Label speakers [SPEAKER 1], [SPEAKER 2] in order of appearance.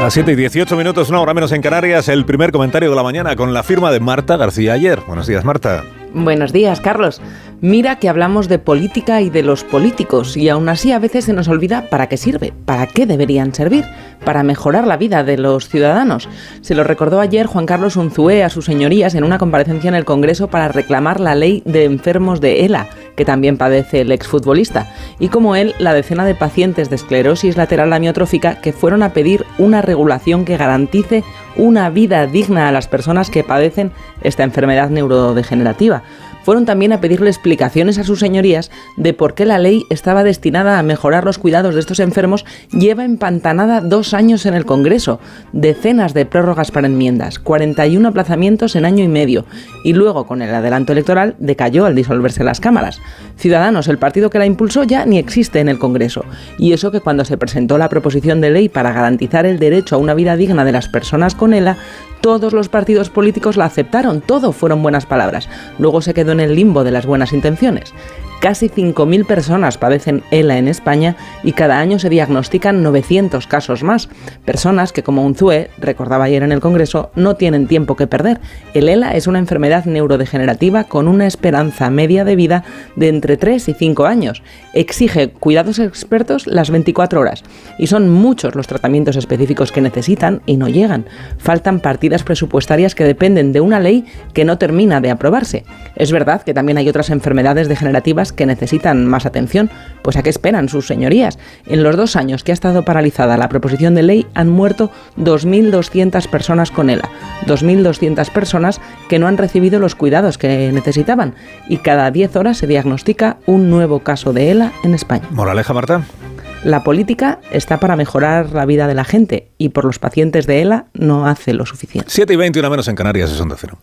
[SPEAKER 1] A las 7 y 18 minutos, una hora menos en Canarias, el primer comentario de la mañana con la firma de Marta García ayer. Buenos días, Marta.
[SPEAKER 2] Buenos días, Carlos. Mira que hablamos de política y de los políticos y aún así a veces se nos olvida para qué sirve, para qué deberían servir, para mejorar la vida de los ciudadanos. Se lo recordó ayer Juan Carlos Unzué a sus señorías en una comparecencia en el Congreso para reclamar la ley de enfermos de ELA, que también padece el exfutbolista, y como él, la decena de pacientes de esclerosis lateral amiotrófica que fueron a pedir una regulación que garantice una vida digna a las personas que padecen esta enfermedad neurodegenerativa fueron también a pedirle explicaciones a sus señorías de por qué la ley estaba destinada a mejorar los cuidados de estos enfermos lleva empantanada dos años en el Congreso, decenas de prórrogas para enmiendas, 41 aplazamientos en año y medio, y luego con el adelanto electoral decayó al disolverse las cámaras. Ciudadanos, el partido que la impulsó ya ni existe en el Congreso, y eso que cuando se presentó la proposición de ley para garantizar el derecho a una vida digna de las personas con ELA, todos los partidos políticos la aceptaron, todo fueron buenas palabras. Luego se quedó en el limbo de las buenas intenciones. Casi 5.000 personas padecen ELA en España y cada año se diagnostican 900 casos más. Personas que, como Unzue recordaba ayer en el Congreso, no tienen tiempo que perder. El ELA es una enfermedad neurodegenerativa con una esperanza media de vida de entre 3 y 5 años. Exige cuidados expertos las 24 horas y son muchos los tratamientos específicos que necesitan y no llegan. Faltan partidas presupuestarias que dependen de una ley que no termina de aprobarse. Es verdad que también hay otras enfermedades degenerativas que necesitan más atención. Pues a qué esperan sus señorías. En los dos años que ha estado paralizada la proposición de ley han muerto 2.200 personas con ELA. 2.200 personas que no han recibido los cuidados que necesitaban. Y cada 10 horas se diagnostica un nuevo caso de ELA en España.
[SPEAKER 1] Moraleja, Marta.
[SPEAKER 2] La política está para mejorar la vida de la gente y por los pacientes de ELA no hace lo suficiente.
[SPEAKER 1] 7 y 20, una menos en Canarias, es onda cero.